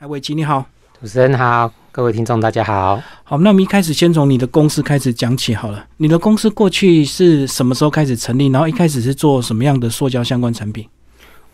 哎，伟基你好，主持人好，各位听众大家好。好，那我们一开始先从你的公司开始讲起好了。你的公司过去是什么时候开始成立？然后一开始是做什么样的塑胶相关产品？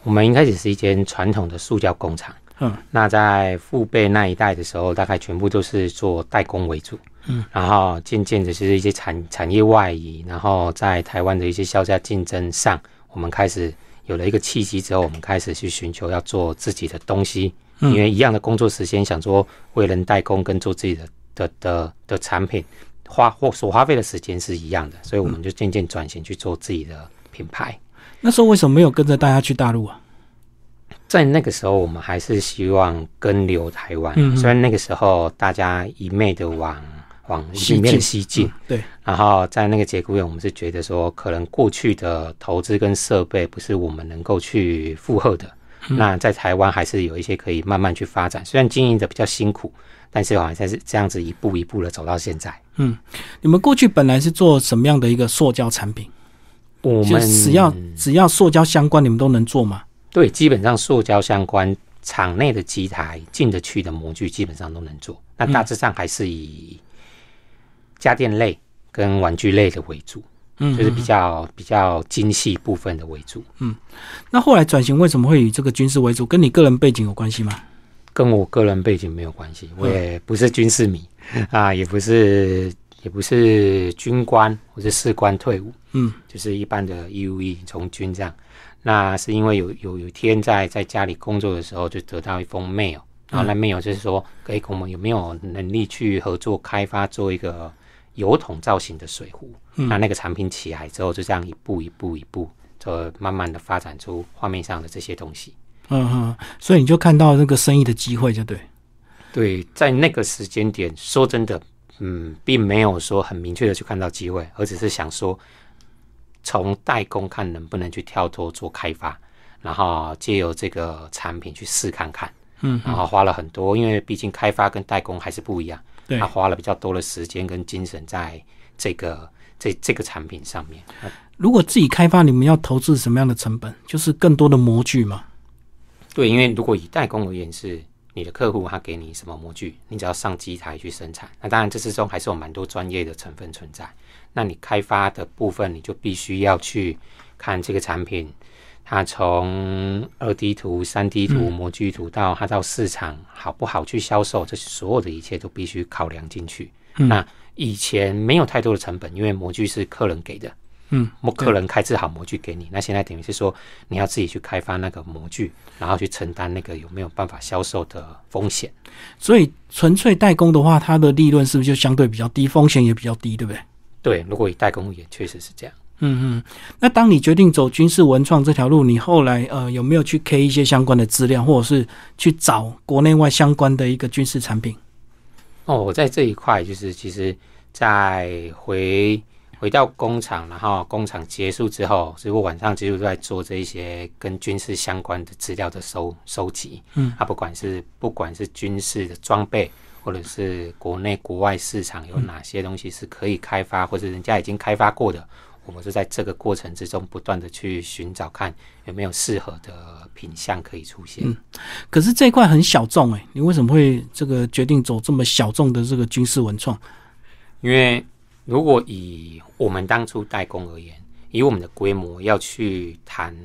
我们一开始是一间传统的塑胶工厂。嗯，那在父辈那一代的时候，大概全部都是做代工为主。嗯，然后渐渐的是一些产产业外移，然后在台湾的一些销价竞争上，我们开始有了一个契机之后，我们开始去寻求要做自己的东西。因为一样的工作时间，想说为人代工跟做自己的的的的产品，花或所花费的时间是一样的，所以我们就渐渐转型去做自己的品牌。那时候为什么没有跟着大家去大陆啊？在那个时候，我们还是希望跟留台湾。虽然那个时候大家一昧的往往里面西进，对。然后在那个节骨眼，我们是觉得说，可能过去的投资跟设备不是我们能够去负荷的。那在台湾还是有一些可以慢慢去发展，虽然经营的比较辛苦，但是好像是这样子一步一步的走到现在。嗯，你们过去本来是做什么样的一个塑胶产品？我们只要只要塑胶相关，你们都能做吗？对，基本上塑胶相关厂内的机台进得去的模具，基本上都能做。那大致上还是以家电类跟玩具类的为主。嗯，就是比较比较精细部分的为主。嗯，那后来转型为什么会以这个军事为主？跟你个人背景有关系吗？跟我个人背景没有关系，我也不是军事迷啊，也不是也不是军官或者士官退伍。嗯，就是一般的义务役从军这样。那是因为有有有一天在在家里工作的时候，就得到一封 mail，然后那 mail 就是说，哎，我们有没有能力去合作开发做一个。油桶造型的水壶，那那个产品起来之后，就这样一步一步一步，就慢慢的发展出画面上的这些东西。嗯哼，所以你就看到那个生意的机会，就对。对，在那个时间点，说真的，嗯，并没有说很明确的去看到机会，而只是想说，从代工看能不能去跳脱做开发，然后借由这个产品去试看看。嗯，然后花了很多，因为毕竟开发跟代工还是不一样。他花了比较多的时间跟精神在这个这这个产品上面。如果自己开发，你们要投资什么样的成本？就是更多的模具吗？对，因为如果以代工而言，是你的客户他给你什么模具，你只要上机台去生产。那当然这之中还是有蛮多专业的成分存在。那你开发的部分，你就必须要去看这个产品。它从二 D 图、三 D 图、模具图到它到市场好不好去销售，这些所有的一切都必须考量进去。那以前没有太多的成本，因为模具是客人给的，嗯，客人开制好模具给你。那现在等于是说你要自己去开发那个模具，然后去承担那个有没有办法销售的风险。所以纯粹代工的话，它的利润是不是就相对比较低，风险也比较低，对不对？对，如果以代工而言，确实是这样。嗯嗯，那当你决定走军事文创这条路，你后来呃有没有去 K 一些相关的资料，或者是去找国内外相关的一个军事产品？哦，我在这一块就是其实，在回回到工厂，然后工厂结束之后，所以我晚上其实都在做这一些跟军事相关的资料的收收集。嗯，啊，不管是不管是军事的装备，或者是国内国外市场有哪些东西是可以开发，或者人家已经开发过的。我们是在这个过程之中不断的去寻找，看有没有适合的品相可以出现。嗯，可是这一块很小众哎，你为什么会这个决定走这么小众的这个军事文创？因为如果以我们当初代工而言，以我们的规模要去谈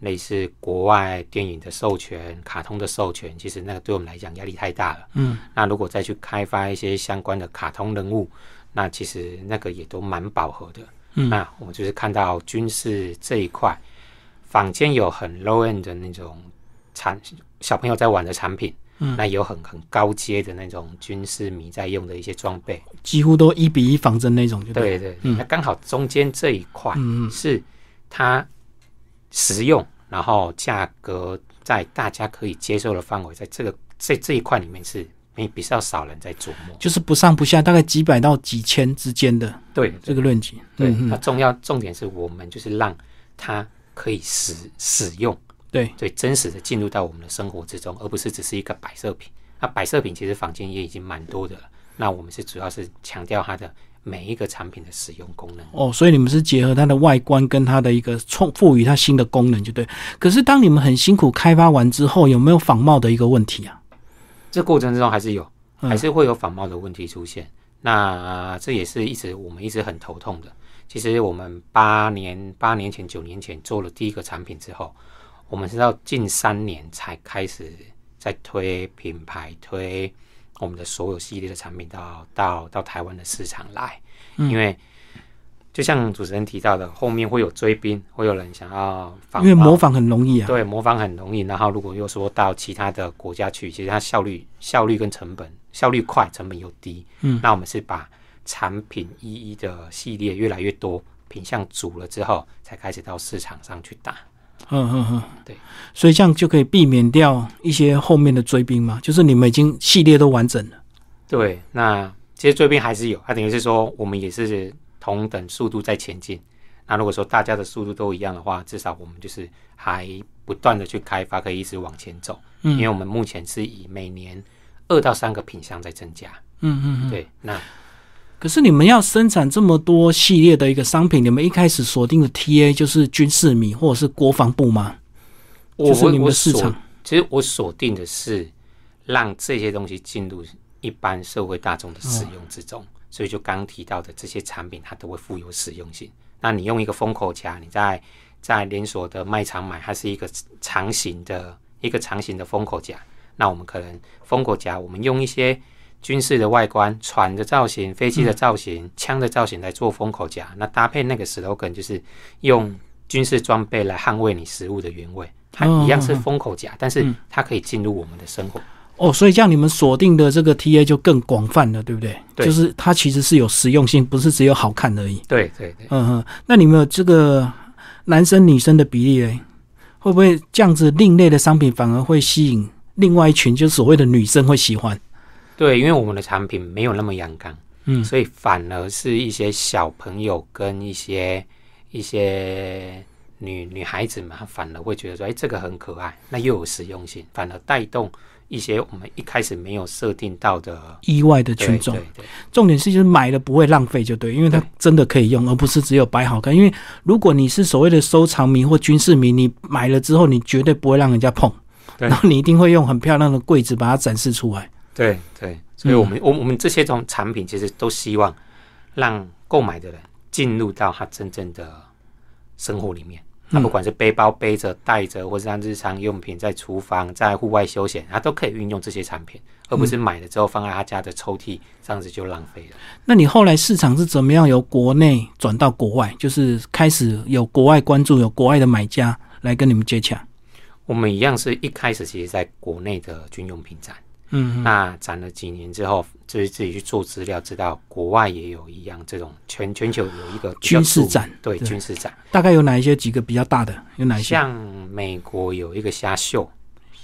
类似国外电影的授权、卡通的授权，其实那个对我们来讲压力太大了。嗯，那如果再去开发一些相关的卡通人物，那其实那个也都蛮饱和的。那我就是看到军事这一块，坊间有很 low end 的那种产小朋友在玩的产品，嗯，那有很很高阶的那种军事迷在用的一些装备，几乎都一比一仿真那种，对。对，那刚好中间这一块，嗯是它实用，然后价格在大家可以接受的范围，在这个在这一块里面是。比比较少人在琢磨，就是不上不下，大概几百到几千之间的，对这个论级。对，那重要重点是我们就是让它可以使使用，对，对，真实的进入到我们的生活之中，而不是只是一个摆设品。那摆设品其实房间也已经蛮多的了。那我们是主要是强调它的每一个产品的使用功能。哦，所以你们是结合它的外观跟它的一个创赋予它新的功能，就对。可是当你们很辛苦开发完之后，有没有仿冒的一个问题啊？这过程之中还是有，嗯还是会有仿冒的问题出现。那、呃这也是一直我们一直很头痛的。其实我们八年八年前九年前做了第一个产品之后，我们是到近三年才开始在推品牌，推我们的所有系列的产品到到到台湾的市场来。嗯因为就像主持人提到的，后面会有追兵，会有人想要仿因为模仿很容易啊。对，模仿很容易。然后如果又说到其他的国家去，其实它效率、效率跟成本，效率快，成本又低。嗯，那我们是把产品一一的系列越来越多，品相足了之后，才开始到市场上去打。嗯嗯嗯，对，所以这样就可以避免掉一些后面的追兵嘛，就是你们已经系列都完整了。对，那其实追兵还是有，它等于是说我们也是同等速度在前进。那如果说大家的速度都一样的话，至少我们就是还不断的去开发，可以一直往前走。嗯因为我们目前是以每年二到三个品相在增加。嗯嗯嗯。对，那可是你们要生产这么多系列的一个商品，你们一开始锁定的 TA 就是军事米或者是国防部吗？我就是你们的市场。其实我锁定的是让这些东西进入一般社会大众的使用之中，所以就刚提到的这些产品，它都会富有实用性。那你用一个封口夹，你在在连锁的卖场买，它是一个长形的一个长形的封口夹。那我们可能封口夹，我们用一些军事的外观、船的造型、飞机的造型、枪的造型来做封口夹，那搭配那个 slogan 就是用军事装备来捍卫你食物的原味。它一样是封口夹，但是它可以进入我们的生活。哦，所以这样你们锁定的这个 TA 就更广泛了，对不对？对就是它其实是有实用性，不是只有好看而已。对对对，嗯哼，那你们有这个男生女生的比例嘞？会不会这样子另类的商品反而会吸引另外一群，就是所谓的女生会喜欢？对，因为我们的产品没有那么阳刚，嗯所以反而是一些小朋友跟一些一些女女孩子嘛，她反而会觉得说，哎，这个很可爱，那又有实用性，反而带动一些我们一开始没有设定到的意外的群众，对对重点是就是买了不会浪费就对，因为它真的可以用，而不是只有摆好看。因为如果你是所谓的收藏迷或军事迷，你买了之后你绝对不会让人家碰，对。然后你一定会用很漂亮的柜子把它展示出来。对对，所以我们、我我们这些种产品其实都希望让购买的人进入到他真正的生活里面。那不管是背包背着、带着，或是像日常用品，在厨房、在户外休闲，他都可以运用这些产品，而不是买了之后放在他家的抽屉，这样子就浪费了。那你后来市场是怎么样由国内转到国外？就是开始有国外关注，有国外的买家来跟你们接洽。我们一样是一开始其实在国内的军用品展，嗯，那展了几年之后，就是自己去做资料，知道国外也有一样这种全全球有一个军事展对对军事展。大概有哪一些几个比较大的？有哪些？像美国有一个虾秀，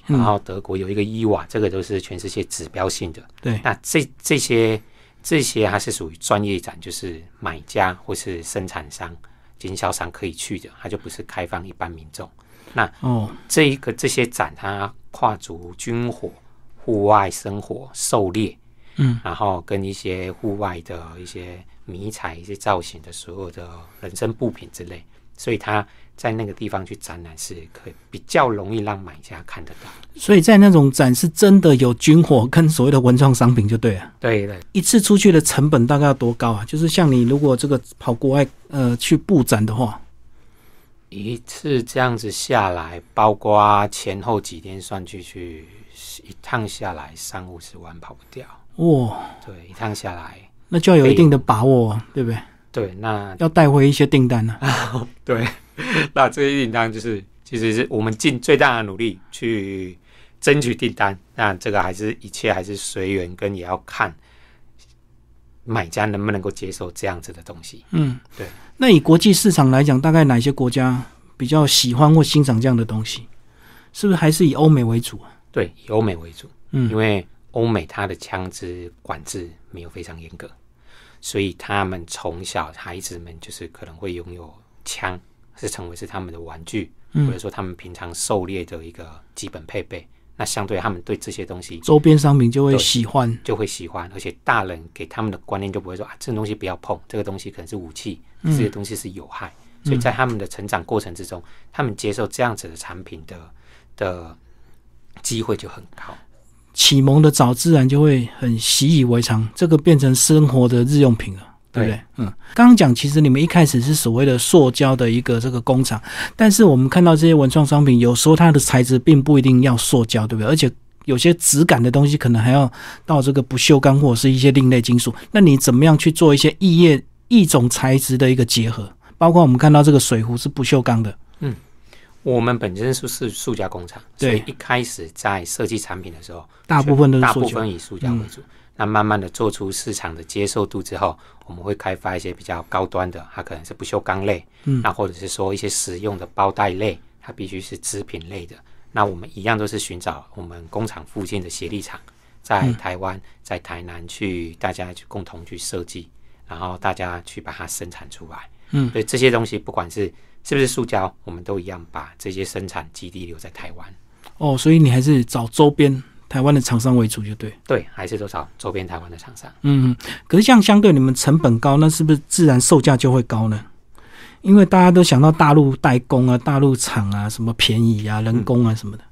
嗯然后德国有一个伊瓦，这个都是全世界指标性的。对，那这这些这些它是属于专业展，就是买家或是生产商、经销商可以去的，它就不是开放一般民众。那哦，这一个这些展，它跨足军火、户外生活、狩猎，嗯，然后跟一些户外的一些迷彩、一些造型的所有的人生布品之类，所以他在那个地方去展览是可以比较容易让买家看得到。所以在那种展是真的有军火跟所谓的文创商品就对了。对对，一次出去的成本大概要多高啊？就是像你如果这个跑国外呃去布展的话，一次这样子下来，包括前后几天算去去，一趟下来三五十万跑不掉。哇，对，一趟下来，那就要有一定的把握啊，对不对？对，那要带回一些订单呢、啊。对，那这些订单就是其实是我们尽最大的努力去争取订单。那这个还是一切还是随缘，跟也要看买家能不能够接受这样子的东西。嗯，对。那以国际市场来讲，大概哪些国家比较喜欢或欣赏这样的东西？是不是还是以欧美为主啊？对，以欧美为主，嗯因为欧美它的枪支管制没有非常严格，所以他们从小孩子们就是可能会拥有枪，是成为是他们的玩具，嗯或者说他们平常狩猎的一个基本配备。那相对他们对这些东西周边商品就会喜欢。就会喜欢，而且大人给他们的观念就不会说啊，这个东西不要碰，这个东西可能是武器，嗯这些东西是有害。所以在他们的成长过程之中，他们接受这样子的产品的的机会就很高。启蒙的早，自然就会很习以为常，这个变成生活的日用品了。对不对？嗯，刚刚讲，其实你们一开始是所谓的塑胶的一个这个工厂，但是我们看到这些文创商品，有时候它的材质并不一定要塑胶，对不对？而且有些质感的东西，可能还要到这个不锈钢或者是一些另类金属。那你怎么样去做一些异业异种材质的一个结合？包括我们看到这个水壶是不锈钢的，我们本身是是塑胶工厂，所以一开始在设计产品的时候，大部分都是大。部分以塑胶为主。那慢慢的做出市场的接受度之后，我们会开发一些比较高端的，它可能是不锈钢类，嗯那或者是说一些实用的包袋类，它必须是织品类的。那我们一样都是寻找我们工厂附近的协力厂，在嗯台湾、在台南去大家去共同去设计，然后大家去把它生产出来。嗯所以这些东西不管是是不是塑胶，我们都一样把这些生产基地留在台湾。哦，所以你还是找周边台湾的厂商为主，就对。对，还是都找周边台湾的厂商。嗯，可是这样相对你们成本高，那是不是自然售价就会高呢？因为大家都想到大陆代工啊、大陆厂啊，什么便宜啊、人工啊什么的。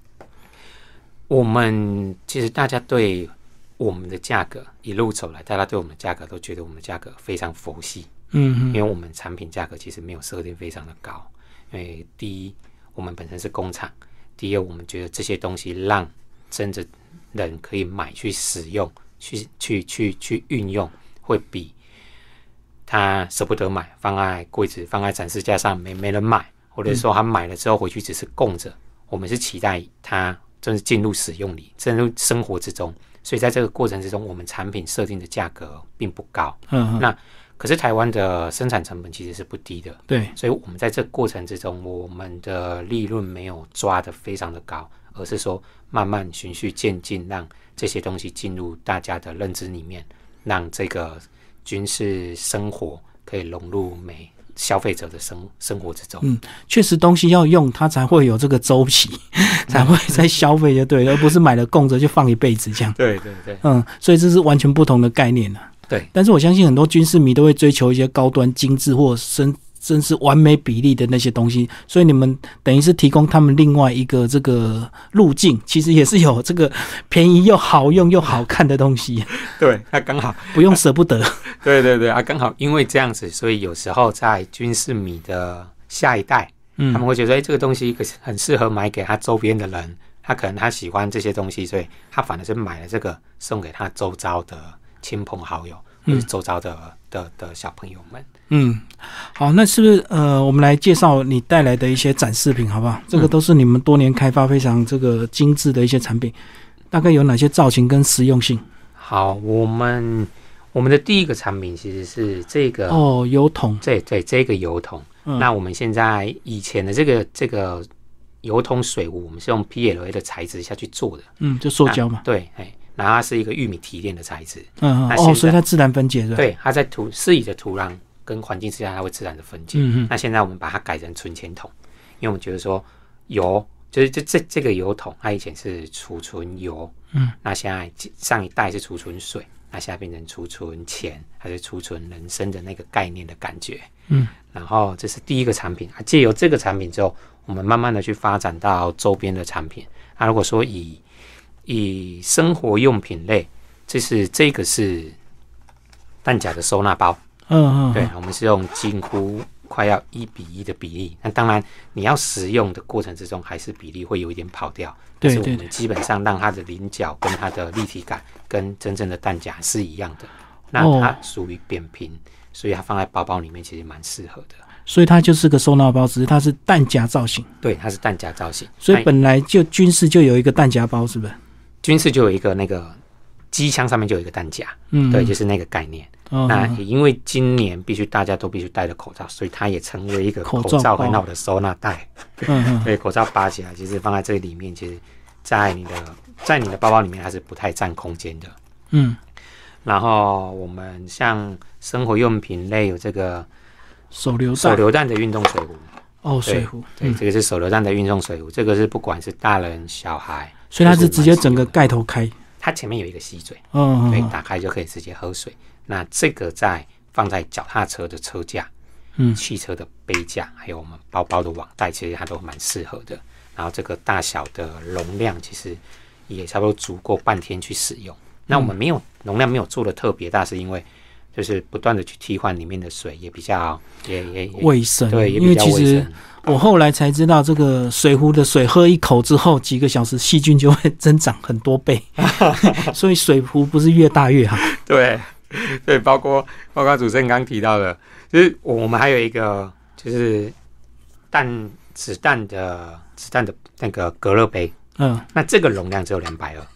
我们其实大家对我们的价格一路走来，大家对我们的价格都觉得我们的价格非常佛系，嗯嗯因为我们产品价格其实没有设定非常的高。因为第一，我们本身是工厂；第二，我们觉得这些东西让真的人可以买去使用、去去去去运用，会比他舍不得买，放在柜子、放在展示架上没没人买，或者说他买了之后回去只是供着。我们是期待他真的进入使用里，进入生活之中。所以在这个过程之中，我们产品设定的价格并不高。嗯嗯，那可是台湾的生产成本其实是不低的，对，所以我们在这过程之中，我们的利润没有抓得非常的高，而是说慢慢循序渐进，让这些东西进入大家的认知里面，让这个军事生活可以融入美消费者的生生活之中。嗯确实东西要用，它才会有这个周期，才会在消费就对，而不是买了供着就放一辈子这样。对对对嗯，所以这是完全不同的概念啊。对，但是我相信很多军事迷都会追求一些高端、精致或甚真是完美比例的那些东西，所以你们等于是提供他们另外一个这个路径，其实也是有这个便宜又好用又好看的东西，对，那刚好，不用舍不得。对对对啊，刚好因为这样子，所以有时候在军事迷的下一代，嗯。他们会觉得，哎、这个东西可是很适合买给他周边的人，他可能他喜欢这些东西，所以他反而是买了这个送给他周遭的亲朋好友，或者周遭的的的小朋友们。嗯，好，那是不是呃，我们来介绍你带来的一些展示品，好不好？这个都是你们多年开发非常这个精致的一些产品，大概有哪些造型跟实用性？好，我们我们的第一个产品其实是这个，哦，油桶，对对这个油桶。嗯那我们现在以前的这个这个油桶水壶，我们是用 PLA 的材质下去做的，嗯，就塑胶嘛，对，哎，然后它是一个玉米提炼的材质，嗯，嗯那哦，所以它自然分解是吧？，对，它在土适宜的土壤跟环境之下，它会自然的分解。嗯嗯那现在我们把它改成存钱桶，因为我们觉得说油就是这这这个油桶，它以前是储存油，嗯，那现在上一代是储存水，那现在变成储存钱，还是储存人生的那个概念的感觉，嗯，然后这是第一个产品，啊，借由这个产品之后，我们慢慢的去发展到周边的产品。那如果说以以生活用品类，这是这个是弹夹的收纳包，嗯嗯，对，我们是用近乎快要一比一的比例。那当然，你要使用的过程之中，还是比例会有一点跑掉。对对我们基本上让它的棱角跟它的立体感跟真正的弹夹是一样的。那哦它属于扁平，所以它放在包包里面其实蛮适合的。所以它就是个收纳包，只是它是弹夹造型，对，它是弹夹造型，所以本来就军事就有一个弹夹包，是不是？军事就有一个那个机枪上面就有一个弹夹，嗯，对，就是那个概念。那也因为今年必须大家都必须戴着口罩，所以它也成为一个口口罩很好的收纳袋。对，口罩拔起来，其实放在这里面，其实，在你的在你的包包里面，还是不太占空间的。嗯，然后我们像生活用品类有这个手榴手榴弹的运动水壶，哦，水壶，对，嗯，这个是手榴弹的运动水壶，这个是不管是大人小孩，所以它是直接整个盖头开，它前面有一个吸嘴，嗯，对，嗯打开就可以直接喝水。那这个在放在脚踏车的车架、嗯汽车的杯架，还有我们包包的网袋，其实它都蛮适合的。然后这个大小的容量其实也差不多足够半天去使用。那我们没有容量没有做的特别大，是因为就是不断的去替换里面的水，也比较也也也卫生。对，也因为其实。我后来才知道，这个水壶的水喝一口之后，几个小时细菌就会 增长很多倍，所以水壶不是越大越好。对，对，包括包括主持人刚提到的，就是我们还有一个就是弹子弹的子弹的那个隔热杯，嗯，那这个容量只有两百二，啊，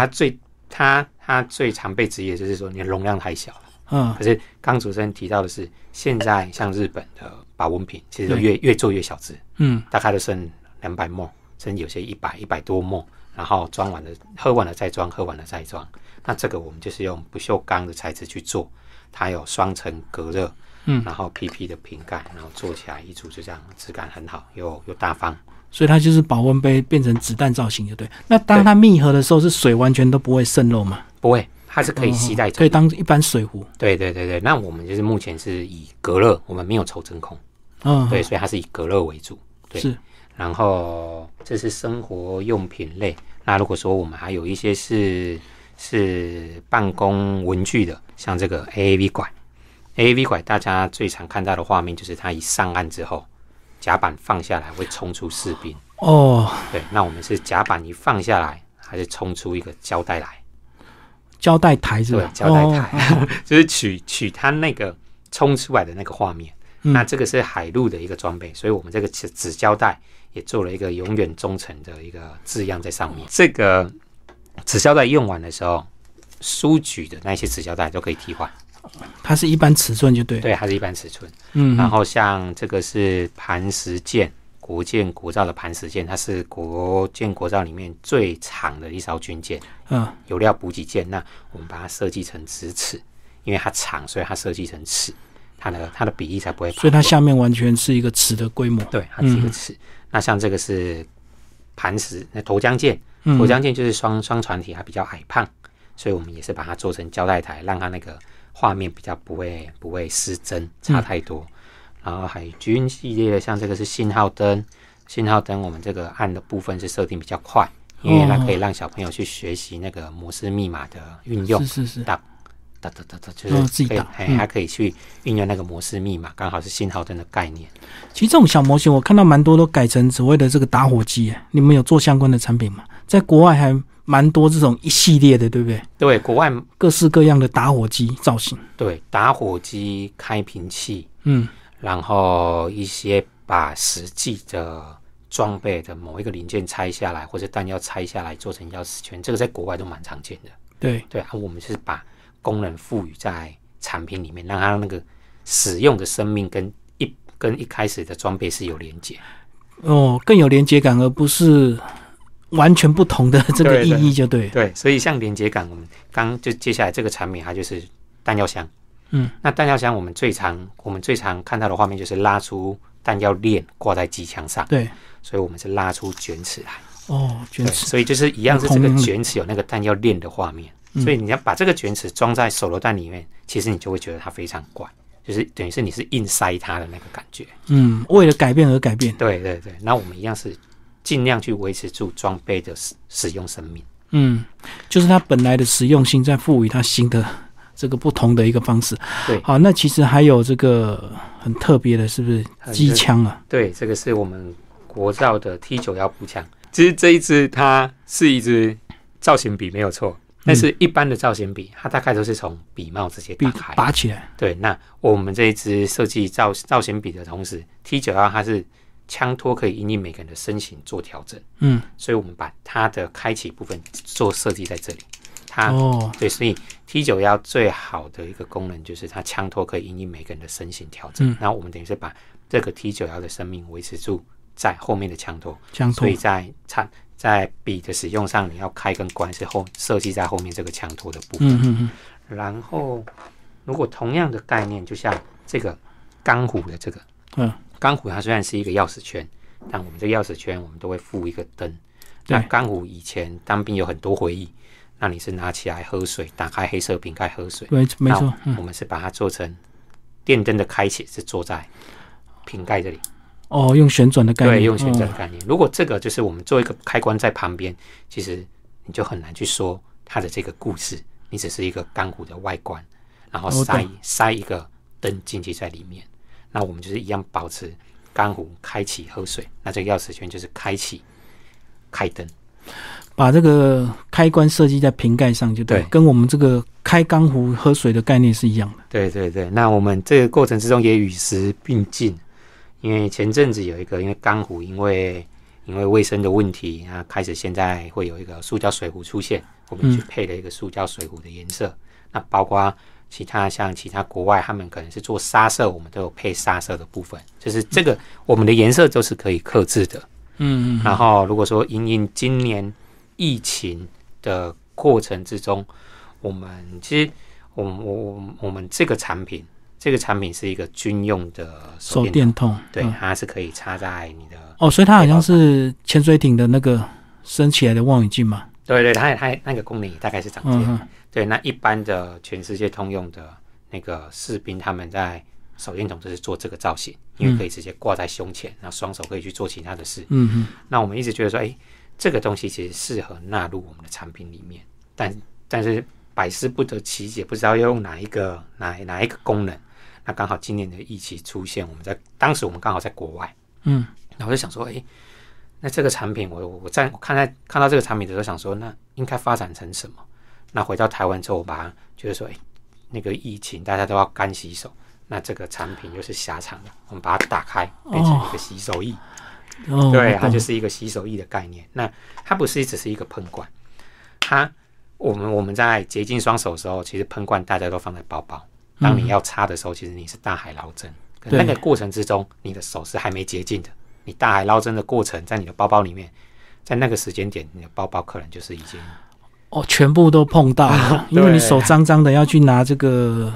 它最它它最常被质疑的就是说你的容量太小了。嗯可是刚主持人提到的是，现在像日本的保温瓶，其实越越做越小只，嗯，大概都剩两百沫，甚至有些一百一百多沫，然后装完了喝完了再装，喝完了再装。那这个我们就是用不锈钢的材质去做，它有双层隔热，嗯然后 PP 的瓶盖，然后做起来一组就这样，质感很好，又又大方。所以它就是保温杯变成子弹造型，就对。那当它密合的时候，是水完全都不会渗漏吗？不会，它是可以携带走可以。当一般水壶。对对对对，那我们就是目前是以隔热，我们没有抽真空，嗯，对，所以它是以隔热为主。对是，然后这是生活用品类。那如果说我们还有一些是是办公文具的，像这个 AAV 拐，AAV 拐大家最常看到的画面就是它一上岸之后，甲板放下来会冲出士兵。哦，对，那我们是甲板一放下来，还是冲出一个胶带来？胶带台是对吧？，胶带哦台，就是取取它那个冲出来的那个画面。嗯那这个是海陆的一个装备，所以我们这个纸纸胶带也做了一个永远忠诚的一个字样在上面。这个纸胶带用完的时候，书局的那些纸胶带都可以替换，它是一般尺寸就对。对，它是一般尺寸。嗯，然后像这个是磐石舰，国舰国造的磐石舰，它是国舰国造里面最长的一艘军舰。嗯，油料补给舰，那我们把它设计成直尺，因为它长，所以它设计成尺，它的它的比例才不会所以它下面完全是一个尺的规模。对它是一个尺。那像这个是磐石，那沱江舰，嗯沱江舰就是双双船体，它比较矮胖，所以我们也是把它做成胶带台，让它那个画面比较不会不会失真，差太多。然后海军系列的，像这个是信号灯，信号灯我们这个按的部分是设定比较快，因为它可以让小朋友去学习那个摩斯密码的运用是。是是，打哒哒哒哒，就哦是可以自己哎还可以去运用那个模式密码，刚好是信号灯的概念。其实这种小模型我看到蛮多都改成所谓的这个打火机，哎你们有做相关的产品吗？在国外还蛮多这种一系列的，对不对？对，国外各式各样的打火机造型。对打火机、开瓶器，嗯，然后一些把实际的装备的某一个零件拆下来，或者弹药拆下来做成钥匙圈，这个在国外都蛮常见的。对，对啊，我们是把功能赋予在产品里面，让它那个使用的生命跟一跟一开始的装备是有连接。哦，更有连接感，而不是完全不同的这个意对对义，就对。对，所以像连接感，我们刚就接下来这个产品，它就是弹药箱。嗯，那弹药箱我们最常我们最常看到的画面就是拉出弹药链挂在机枪上，对，所以我们是拉出卷尺来。哦，卷，尺，所以就是一样是这个卷尺有那个弹药链的画面，嗯所以你要把这个卷尺装在手榴弹里面，其实你就会觉得它非常怪，就是等于是你是硬塞它的那个感觉。嗯，为了改变而改变。对对对，那我们一样是尽量去维持住装备的使使用生命。嗯，就是它本来的实用性，再赋予它新的这个不同的一个方式。对好，那其实还有这个很特别的，是不是机枪啊？对，这个是我们国造的 T 九幺步枪。其实这一支它是一支造型笔没有错，但是一般的造型笔，它大概都是从笔帽直接比打开。拔起来，对，那我们这一支设计造造型笔的同时，T 九幺它是枪托可以因应每个人的身形做调整，嗯，所以我们把它的开启部分做设计在这里。它、哦，对，所以 T 九幺最好的一个功能就是它枪托可以因应每个人的身形调整，嗯。然后我们等于是把这个 T 九幺的生命维持住在后面的枪托，枪托。所以，在产在笔的使用上，你要开跟关是后设计在后面这个枪托的部分。嗯嗯嗯，然后，如果同样的概念，就像这个钢虎的这个，嗯，钢虎它虽然是一个钥匙圈，但我们这个钥匙圈我们都会附一个灯。那对。钢虎以前当兵有很多回忆，那你是拿起来喝水，打开黑色瓶盖喝水，对，没错，我们是把它做成电灯的开启是坐在瓶盖这里，哦，用旋转的概念，对，用旋转哦的概念。如果这个就是我们做一个开关在旁边，其实你就很难去说它的这个故事，你只是一个钢壶的外观，然后塞懂塞一个灯进去在里面。那我们就是一样保持钢壶开启喝水，那这个钥匙圈就是开启开灯。把这个开关设计在瓶盖上，就对，对跟我们这个开钢壶喝水的概念是一样的。对对对，那我们这个过程之中也与时并进，因为前阵子有一个，因为钢壶因为因为卫生的问题，那开始现在会有一个塑胶水壶出现，我们去配了一个塑胶水壶的颜色。那包括其他像其他国外，他们可能是做沙色，我们都有配沙色的部分，就是这个我们的颜色都是可以克制的。嗯嗯然后如果说因应今年疫情的过程之中，我们其实我们我我我们这个产品，这个产品是一个军用的手电电筒，对，嗯它是可以插在你的，哦，所以它好像是潜水艇的那个升起来的望远镜嘛。对对，它它那个功能也大概是长这样。对，那一般的全世界通用的那个士兵，他们在手电筒就是做这个造型，因为可以直接挂在胸前，然后双手可以去做其他的事。嗯嗯，那我们一直觉得说，哎、这个东西其实适合纳入我们的产品里面，但但是百思不得其解，不知道要用哪一个哪哪一个功能。那刚好今年的疫情出现，我们在当时我们刚好在国外，嗯，然后我就想说，哎、那这个产品我我在我看在看到这个产品的时候，想说，那应该发展成什么？那回到台湾之后，我把它觉得说，哎、那个疫情大家都要干洗手，那这个产品又是狭长的，我们把它打开，变成一个洗手液。哦，对，它就是一个洗手液的概念。那它不是只是一个喷罐，它我们我们在洁净双手的时候，其实喷罐大家都放在包包。当你要擦的时候，其实你是大海捞针，可那个过程之中，你的手是还没洁净的。你大海捞针的过程，在你的包包里面，在那个时间点，你的包包可能就是已经哦，全部都碰到了，因为你手脏脏的要去拿这个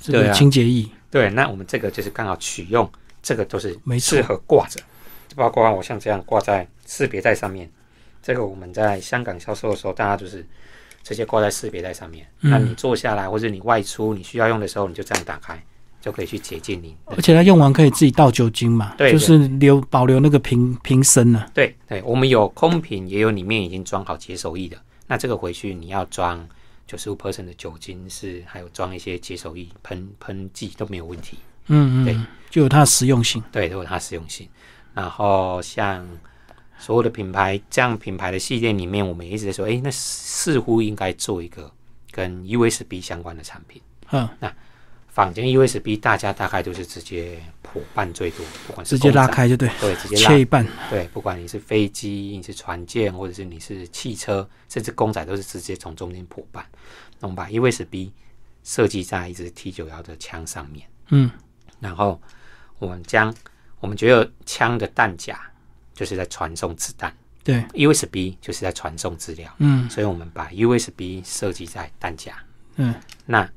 这个清洁液。对。那我们这个就是刚好取用，这个都是没适合挂着，包括我像这样挂在识别带上面。这个我们在香港销售的时候，大家就是直接挂在识别带上面。嗯那你坐下来，或者你外出你需要用的时候，你就这样打开，就可以去洁净你。而且它用完可以自己倒酒精嘛，对就是留保留那个瓶瓶身呢、对对，我们有空瓶，也有里面已经装好洁手液的。那这个回去你要装九十五 percent 的酒精是，还有装一些洁手液喷喷剂都没有问题。嗯嗯对，就有它的实用性。对，都有它实用性。然后像所有的品牌，这样品牌的系列里面，我们也一直在说，哎，那似乎应该做一个跟 USB 相关的产品。嗯，那坊间 USB 大家大概都是直接破半最多，不管是直接拉开就对，对，直接拉切一半。对，不管你是飞机、你是船舰，或者是你是汽车，甚至公仔，都是直接从中间破半。那我们把 USB 设计在一支 T 九幺的枪上面，嗯，然后我们将我们觉得枪的弹夹就是在传送子弹对，，USB 就是在传送资料，嗯所以我们把 USB 设计在弹夹。嗯，那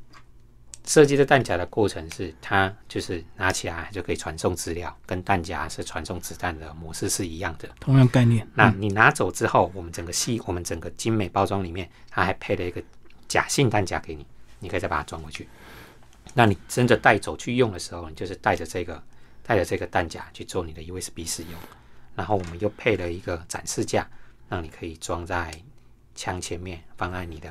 设计的弹夹的过程是，它就是拿起来就可以传送资料，跟弹夹是传送子弹的模式是一样的。同样概念。那你拿走之后，我们整个系，我们整个精美包装里面，它还配了一个假性弹夹给你，你可以再把它装回去。那你真的带走去用的时候，你就是带着这个带着这个弹夹去做你的 USB 使用。然后我们又配了一个展示架，让你可以装在枪前面，放在你的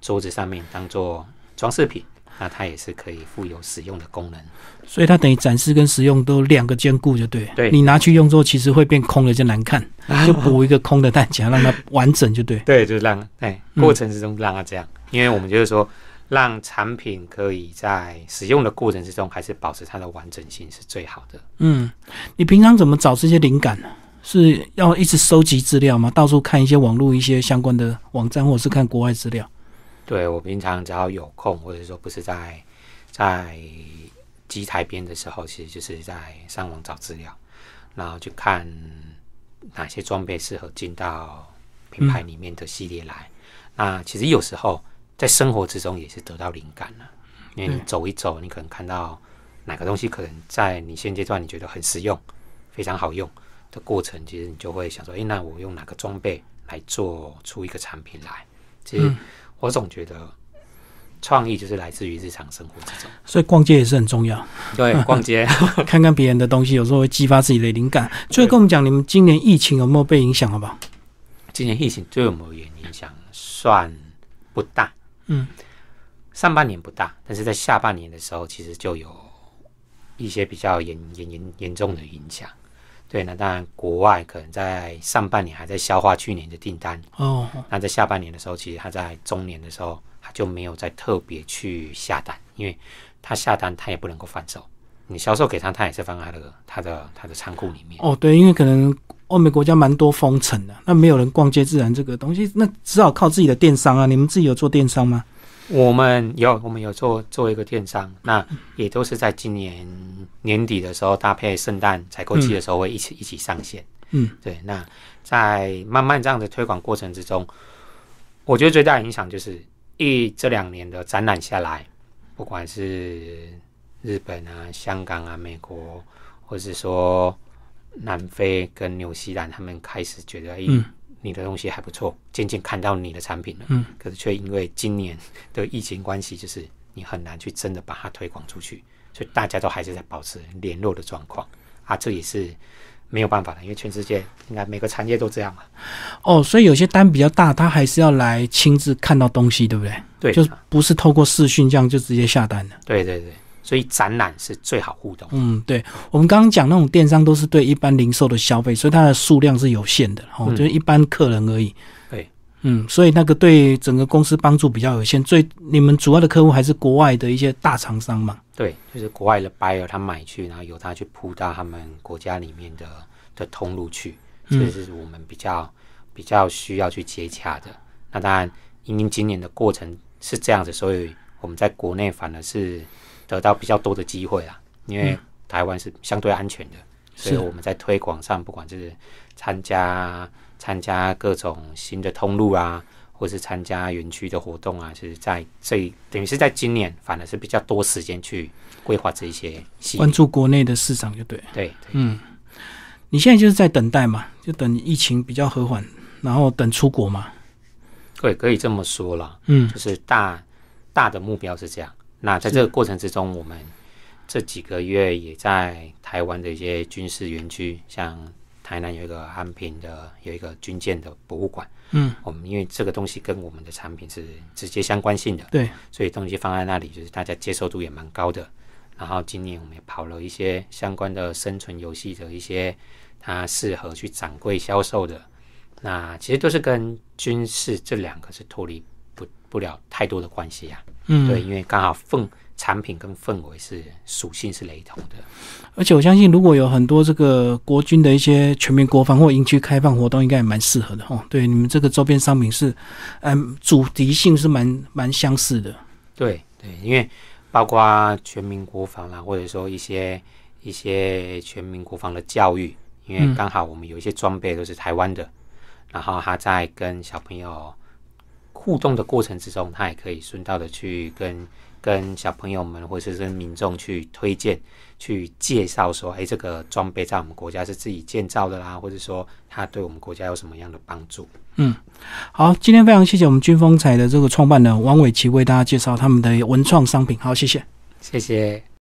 桌子上面当做装饰品。那它也是可以附有使用的功能。所以它等于展示跟实用都两个兼顾，就对。对你拿去用之后，其实会变空了，就难看，就补一个空的弹夹，让它完整，就对。对，就是让哎嗯过程之中让它这样，因为我们就是说，让产品可以在使用的过程之中，还是保持它的完整性是最好的。嗯，你平常怎么找这些灵感呢？是要一直收集资料吗？到处看一些网络一些相关的网站，或者是看国外资料？对我平常只要有空，或者说不是在在机台边的时候，其实就是在上网找资料，然后去看哪些装备适合进到品牌里面的系列来。那其实有时候在生活之中也是得到灵感了，因为你走一走，你可能看到哪个东西可能在你现阶段你觉得很实用、非常好用的过程，其实你就会想说，诶，那我用哪个装备来做出一个产品来？其实我总觉得创意就是来自于日常生活之中。所以逛街也是很重要，对，逛街，看看别人的东西，有时候会激发自己的灵感。所以跟我们讲，你们今年疫情有没有被影响？好不好？今年疫情对我们而言影响算不大，嗯，上半年不大，但是在下半年的时候，其实就有一些比较严严严严重的影响。对，那当然国外可能在上半年还在消化去年的订单，哦，那在下半年的时候，其实他在中年的时候，他就没有再特别去下单，因为他下单他也不能够贩售，你销售给他，他也是放在他的他的他的仓库里面。哦，对，因为可能欧美国家蛮多封城的，那没有人逛街自然这个东西，那只好靠自己的电商啊。你们自己有做电商吗？我们有，我们有做做一个电商，那也都是在今年年底的时候，搭配圣诞采购季的时候，会一起一起上线。嗯，对。那在慢慢这样的推广过程之中，我觉得最大的影响就是一这两年的展览下来，不管是日本啊、香港啊、美国，或是说南非跟纽西兰，他们开始觉得，哎、嗯你的东西还不错，渐渐看到你的产品了。嗯，可是却因为今年的疫情关系，就是你很难去真的把它推广出去，所以大家都还是在保持联络的状况啊，这也是没有办法的，因为全世界应该每个产业都这样嘛。哦，所以有些单比较大，他还是要来亲自看到东西，对不对？对，就是不是透过视讯这样就直接下单的。对对对，所以展览是最好互动。嗯，对，我们刚刚讲那种电商都是对一般零售的消费，所以它的数量是有限的，哦，嗯就是一般客人而已。对，嗯，所以那个对整个公司帮助比较有限。最你们主要的客户还是国外的一些大厂商嘛？对，就是国外的 buyer 他买去，然后由他去铺到他们国家里面的的通路去，这嗯是我们比较比较需要去接洽的。那当然，因为今年的过程是这样子，所以我们在国内反而是得到比较多的机会啊。因为台湾是相对安全的，所以我们在推广上，不管是参加参加各种新的通路啊，或是参加园区的活动啊，是在这等于是在今年反而是比较多时间去规划这一些细关注国内的市场就对。对对嗯，你现在就是在等待嘛，就等疫情比较和缓，然后等出国嘛。对，可以这么说啦，嗯就是大大的目标是这样。那在这个过程之中，我们这几个月也在台湾的一些军事园区，像台南有一个安平的有一个军舰的博物馆，嗯，我们因为这个东西跟我们的产品是直接相关性的，对，所以东西放在那里，就是大家接受度也蛮高的。然后今年我们也跑了一些相关的生存游戏的一些，它适合去展柜销售的，那其实都是跟军事这两个是脱离不不了太多的关系啊。嗯，对，因为刚好氛产品跟氛围是属性是雷同的。而且我相信，如果有很多这个国军的一些全民国防或营区开放活动，应该也蛮适合的哦。对，你们这个周边商品是，嗯，主题性是蛮蛮相似的。对对，因为包括全民国防啦，或者说一些一些全民国防的教育，因为嗯刚好我们有一些装备都是台湾的，然后他在跟小朋友互动的过程之中，他也可以顺道的去跟跟小朋友们或者是跟民众去推荐、去介绍说，哎，这个装备在我们国家是自己建造的啦，或者说它对我们国家有什么样的帮助。嗯好，今天非常谢谢我们军风采的这个创办人王伟奇为大家介绍他们的文创商品。好，谢谢。谢谢。